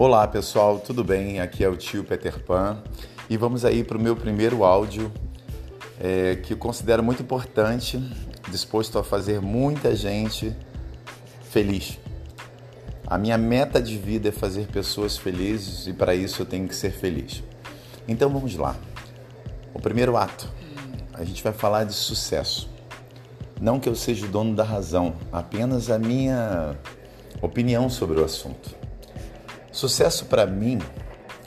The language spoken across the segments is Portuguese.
Olá pessoal, tudo bem? Aqui é o tio Peter Pan e vamos aí para o meu primeiro áudio é, que considero muito importante, disposto a fazer muita gente feliz. A minha meta de vida é fazer pessoas felizes e para isso eu tenho que ser feliz. Então vamos lá. O primeiro ato, a gente vai falar de sucesso. Não que eu seja o dono da razão, apenas a minha opinião sobre o assunto. Sucesso para mim,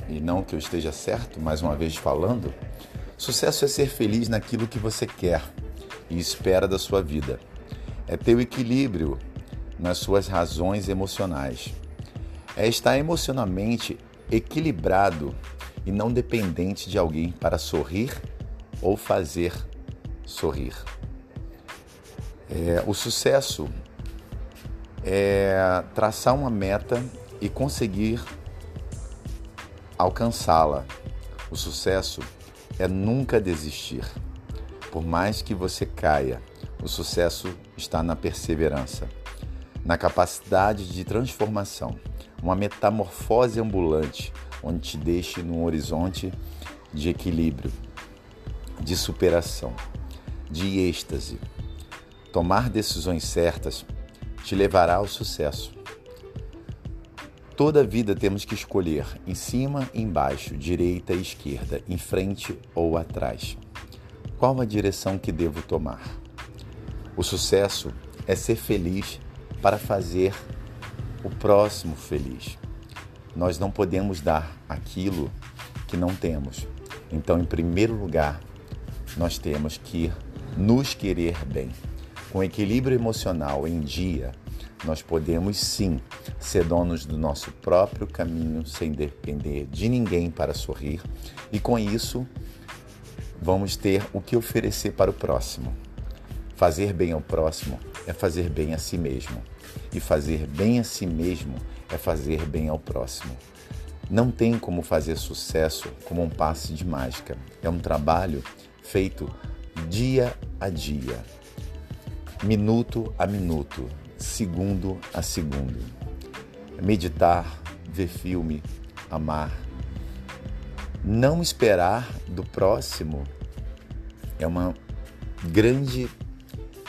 e não que eu esteja certo, mais uma vez falando, sucesso é ser feliz naquilo que você quer e espera da sua vida. É ter o equilíbrio nas suas razões emocionais. É estar emocionalmente equilibrado e não dependente de alguém para sorrir ou fazer sorrir. É, o sucesso é traçar uma meta e conseguir alcançá-la. O sucesso é nunca desistir. Por mais que você caia, o sucesso está na perseverança, na capacidade de transformação, uma metamorfose ambulante onde te deixe num horizonte de equilíbrio, de superação, de êxtase. Tomar decisões certas te levará ao sucesso. Toda vida temos que escolher em cima embaixo, direita e esquerda, em frente ou atrás. Qual a direção que devo tomar? O sucesso é ser feliz para fazer o próximo feliz. Nós não podemos dar aquilo que não temos. Então, em primeiro lugar, nós temos que nos querer bem. Com equilíbrio emocional em dia, nós podemos sim ser donos do nosso próprio caminho sem depender de ninguém para sorrir e com isso vamos ter o que oferecer para o próximo. Fazer bem ao próximo é fazer bem a si mesmo e fazer bem a si mesmo é fazer bem ao próximo. Não tem como fazer sucesso como um passe de mágica. É um trabalho feito dia a dia, minuto a minuto, segundo a segundo. Meditar, ver filme, amar. Não esperar do próximo é uma grande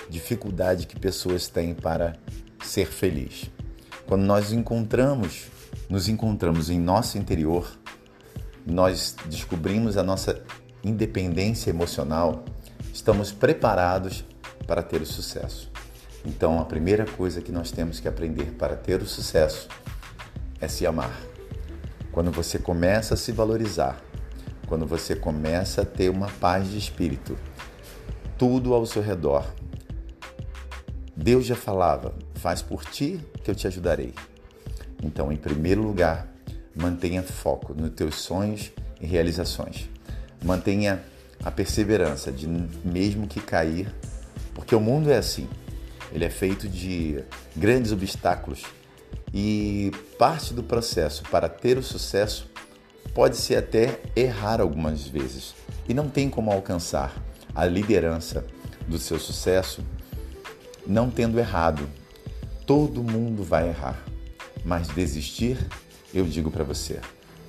dificuldade que pessoas têm para ser feliz. Quando nós encontramos, nos encontramos em nosso interior, nós descobrimos a nossa independência emocional, estamos preparados para ter o sucesso. Então, a primeira coisa que nós temos que aprender para ter o sucesso é se amar. Quando você começa a se valorizar, quando você começa a ter uma paz de espírito, tudo ao seu redor. Deus já falava: faz por ti que eu te ajudarei. Então, em primeiro lugar, mantenha foco nos teus sonhos e realizações. Mantenha a perseverança de mesmo que cair, porque o mundo é assim. Ele é feito de grandes obstáculos e parte do processo para ter o sucesso pode ser até errar algumas vezes e não tem como alcançar a liderança do seu sucesso não tendo errado. Todo mundo vai errar, mas desistir, eu digo para você,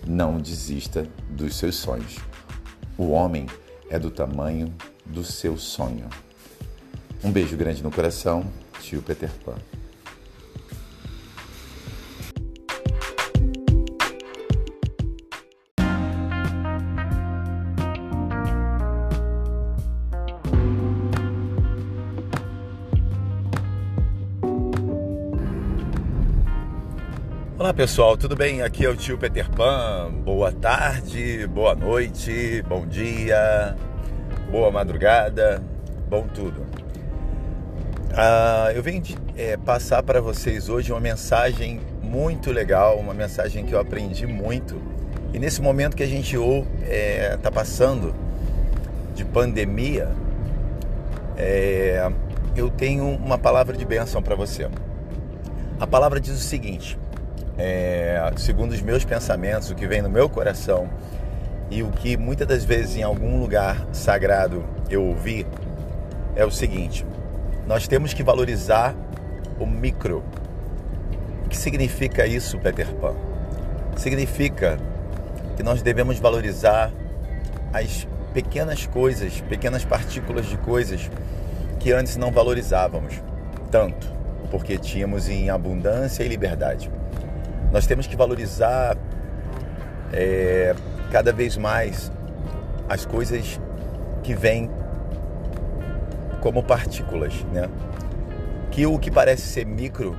não desista dos seus sonhos. O homem é do tamanho do seu sonho. Um beijo grande no coração, tio Peter Pan. Olá pessoal, tudo bem? Aqui é o tio Peter Pan. Boa tarde, boa noite, bom dia, boa madrugada, bom tudo. Uh, eu venho é, passar para vocês hoje uma mensagem muito legal, uma mensagem que eu aprendi muito. E nesse momento que a gente está é, tá passando de pandemia, é, eu tenho uma palavra de bênção para você. A palavra diz o seguinte: é, segundo os meus pensamentos, o que vem no meu coração e o que muitas das vezes em algum lugar sagrado eu ouvi, é o seguinte: nós temos que valorizar o micro. O que significa isso, Peter Pan? significa que nós devemos valorizar as pequenas coisas, pequenas partículas de coisas que antes não valorizávamos tanto, porque tínhamos em abundância e liberdade. Nós temos que valorizar é, cada vez mais as coisas que vêm como partículas, né? Que o que parece ser micro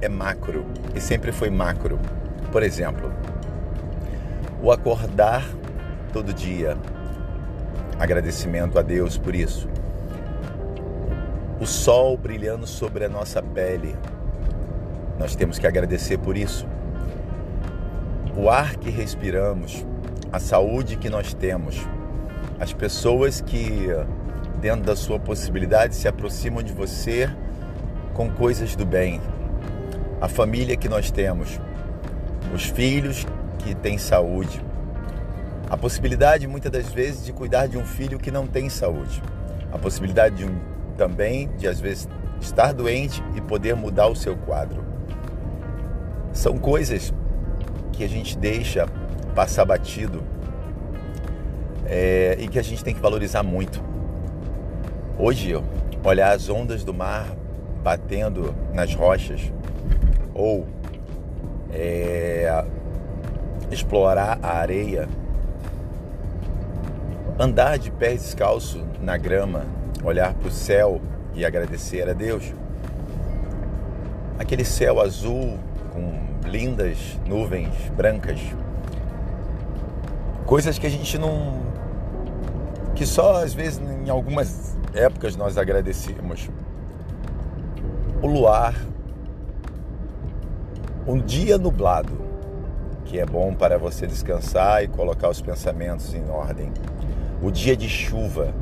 é macro e sempre foi macro. Por exemplo, o acordar todo dia, agradecimento a Deus por isso. O sol brilhando sobre a nossa pele, nós temos que agradecer por isso. O ar que respiramos, a saúde que nós temos, as pessoas que, dentro da sua possibilidade, se aproximam de você com coisas do bem, a família que nós temos, os filhos que têm saúde, a possibilidade muitas das vezes de cuidar de um filho que não tem saúde, a possibilidade de um, também de às vezes estar doente e poder mudar o seu quadro. São coisas que a gente deixa passar batido é, e que a gente tem que valorizar muito. Hoje, olhar as ondas do mar batendo nas rochas ou é, explorar a areia, andar de pés descalço na grama, olhar para o céu e agradecer a Deus. Aquele céu azul com lindas nuvens brancas, coisas que a gente não. Que só às vezes em algumas épocas nós agradecemos. O luar, um dia nublado, que é bom para você descansar e colocar os pensamentos em ordem. O dia de chuva,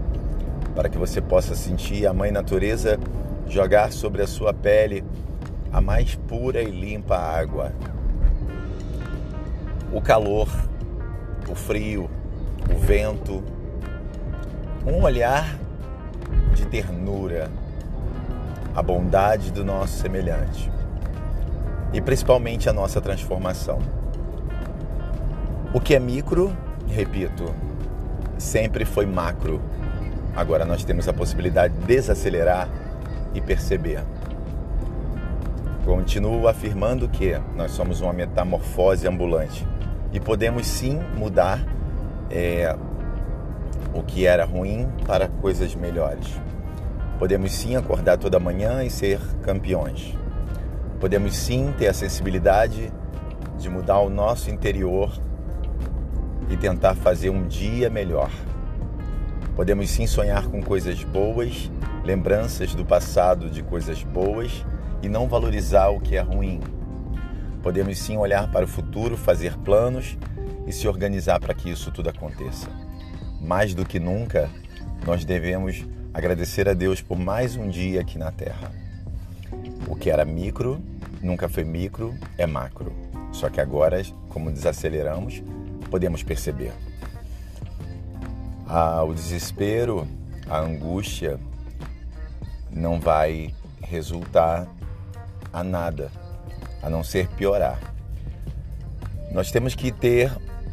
para que você possa sentir a Mãe Natureza jogar sobre a sua pele a mais pura e limpa água. O calor, o frio, o vento, um olhar de ternura, a bondade do nosso semelhante e principalmente a nossa transformação. O que é micro, repito, sempre foi macro. Agora nós temos a possibilidade de desacelerar e perceber. Continuo afirmando que nós somos uma metamorfose ambulante e podemos sim mudar é, o que era ruim para coisas melhores. Podemos sim acordar toda manhã e ser campeões. Podemos sim ter a sensibilidade de mudar o nosso interior e tentar fazer um dia melhor. Podemos sim sonhar com coisas boas, lembranças do passado de coisas boas e não valorizar o que é ruim. Podemos sim olhar para o futuro, fazer planos e se organizar para que isso tudo aconteça. Mais do que nunca, nós devemos agradecer a Deus por mais um dia aqui na Terra. O que era micro nunca foi micro, é macro. Só que agora, como desaceleramos, podemos perceber. Ah, o desespero, a angústia não vai resultar a nada, a não ser piorar. Nós temos que ter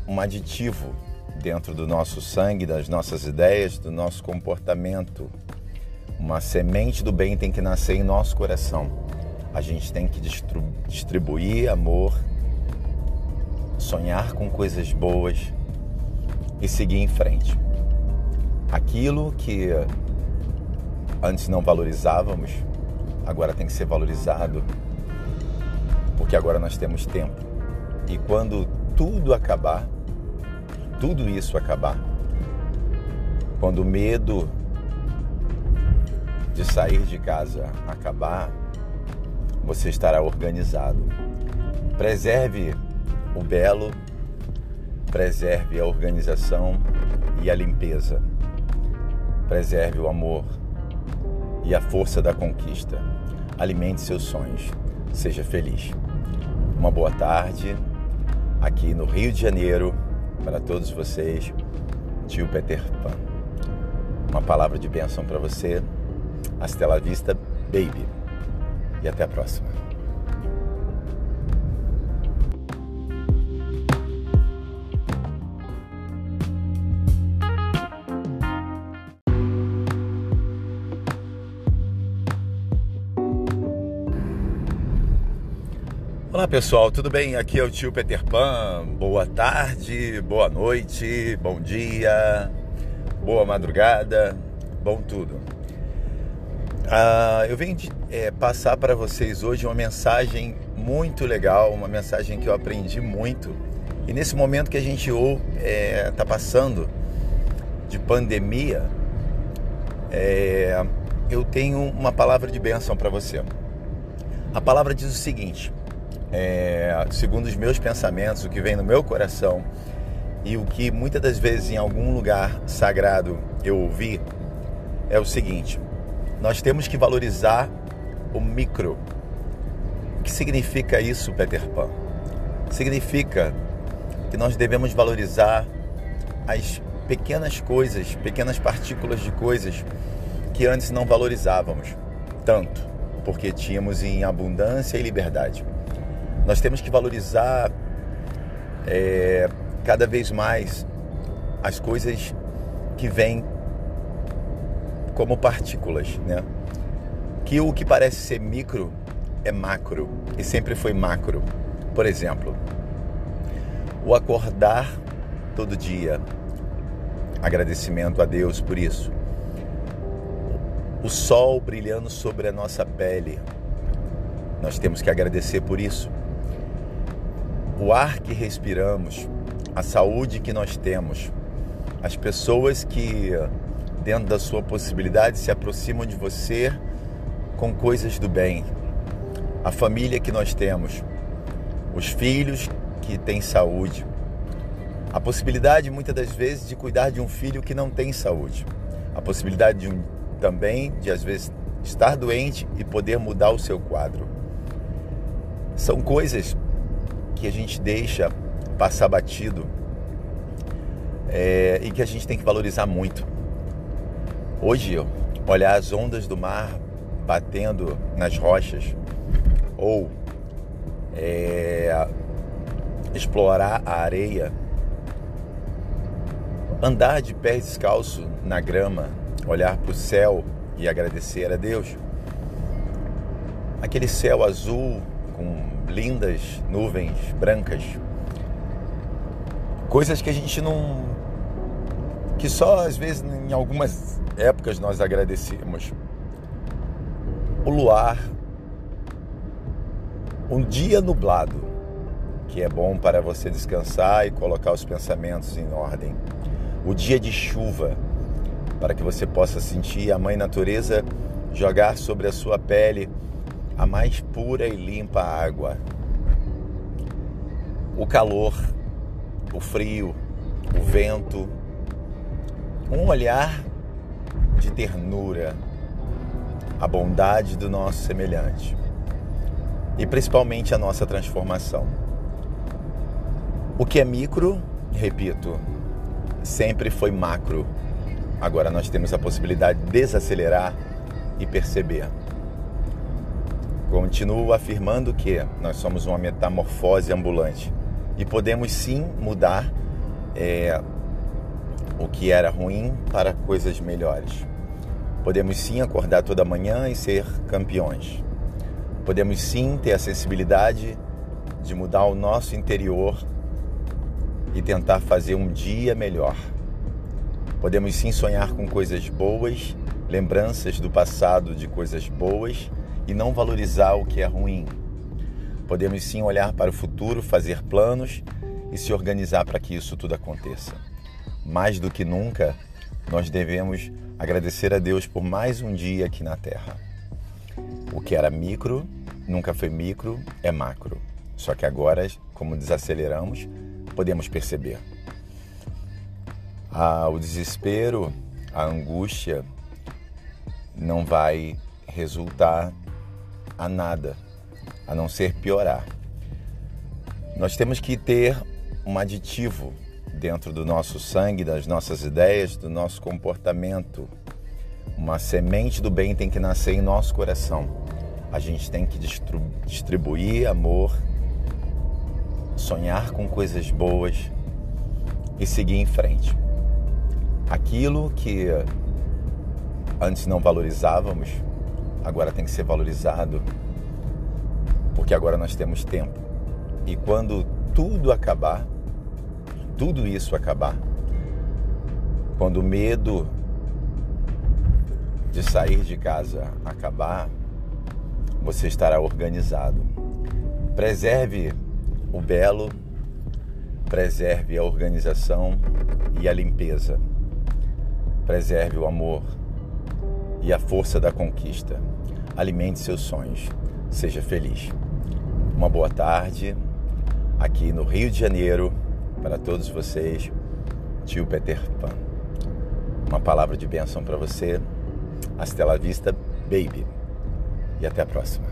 um aditivo dentro do nosso sangue, das nossas ideias, do nosso comportamento. Uma semente do bem tem que nascer em nosso coração a gente tem que distribuir amor, sonhar com coisas boas e seguir em frente. Aquilo que antes não valorizávamos, agora tem que ser valorizado, porque agora nós temos tempo. E quando tudo acabar, tudo isso acabar, quando o medo de sair de casa acabar, você estará organizado. Preserve o belo, preserve a organização e a limpeza. Preserve o amor e a força da conquista. Alimente seus sonhos. Seja feliz. Uma boa tarde aqui no Rio de Janeiro para todos vocês, tio Peter Pan. Uma palavra de bênção para você. Hasta la vista, baby e até a próxima. Olá pessoal, tudo bem? Aqui é o tio Peter Pan. Boa tarde, boa noite, bom dia, boa madrugada, bom tudo. Ah, eu venho é, passar para vocês hoje uma mensagem muito legal, uma mensagem que eu aprendi muito. E nesse momento que a gente está é, tá passando de pandemia, é, eu tenho uma palavra de bênção para você. A palavra diz o seguinte: é, segundo os meus pensamentos, o que vem no meu coração e o que muitas das vezes em algum lugar sagrado eu ouvi é o seguinte: nós temos que valorizar o micro. O que significa isso, Peter Pan? Significa que nós devemos valorizar as pequenas coisas, pequenas partículas de coisas que antes não valorizávamos tanto, porque tínhamos em abundância e liberdade. Nós temos que valorizar é, cada vez mais as coisas que vêm como partículas, né? Que o que parece ser micro é macro e sempre foi macro. Por exemplo, o acordar todo dia, agradecimento a Deus por isso. O sol brilhando sobre a nossa pele, nós temos que agradecer por isso o ar que respiramos, a saúde que nós temos, as pessoas que, dentro da sua possibilidade, se aproximam de você com coisas do bem, a família que nós temos, os filhos que têm saúde, a possibilidade muitas das vezes de cuidar de um filho que não tem saúde, a possibilidade de um, também de às vezes estar doente e poder mudar o seu quadro. São coisas que a gente deixa passar batido é, e que a gente tem que valorizar muito. Hoje, olhar as ondas do mar batendo nas rochas ou é, explorar a areia, andar de pés descalço na grama, olhar para o céu e agradecer a Deus. Aquele céu azul com lindas nuvens brancas. Coisas que a gente não. que só às vezes em algumas épocas nós agradecemos. O luar, um dia nublado, que é bom para você descansar e colocar os pensamentos em ordem. O dia de chuva, para que você possa sentir a mãe natureza jogar sobre a sua pele a mais pura e limpa água. O calor, o frio, o vento, um olhar de ternura, a bondade do nosso semelhante e principalmente a nossa transformação. O que é micro, repito, sempre foi macro. Agora nós temos a possibilidade de desacelerar e perceber. Continuo afirmando que nós somos uma metamorfose ambulante e podemos sim mudar é, o que era ruim para coisas melhores. Podemos sim acordar toda manhã e ser campeões. Podemos sim ter a sensibilidade de mudar o nosso interior e tentar fazer um dia melhor. Podemos sim sonhar com coisas boas, lembranças do passado de coisas boas e não valorizar o que é ruim. Podemos sim olhar para o futuro, fazer planos e se organizar para que isso tudo aconteça. Mais do que nunca, nós devemos agradecer a Deus por mais um dia aqui na Terra. O que era micro, nunca foi micro, é macro. Só que agora, como desaceleramos, podemos perceber. Ah, o desespero, a angústia não vai resultar a nada, a não ser piorar. Nós temos que ter um aditivo dentro do nosso sangue, das nossas ideias, do nosso comportamento. Uma semente do bem tem que nascer em nosso coração. A gente tem que distribuir amor, sonhar com coisas boas e seguir em frente. Aquilo que antes não valorizávamos, agora tem que ser valorizado porque agora nós temos tempo. E quando tudo acabar, tudo isso acabar, quando o medo de sair de casa acabar, você estará organizado. Preserve o belo, preserve a organização e a limpeza. Preserve o amor e a força da conquista. Alimente seus sonhos. Seja feliz. Uma boa tarde aqui no Rio de Janeiro para todos vocês, tio Peter Pan. Uma palavra de bênção para você. Hasta la vista, baby. E até a próxima.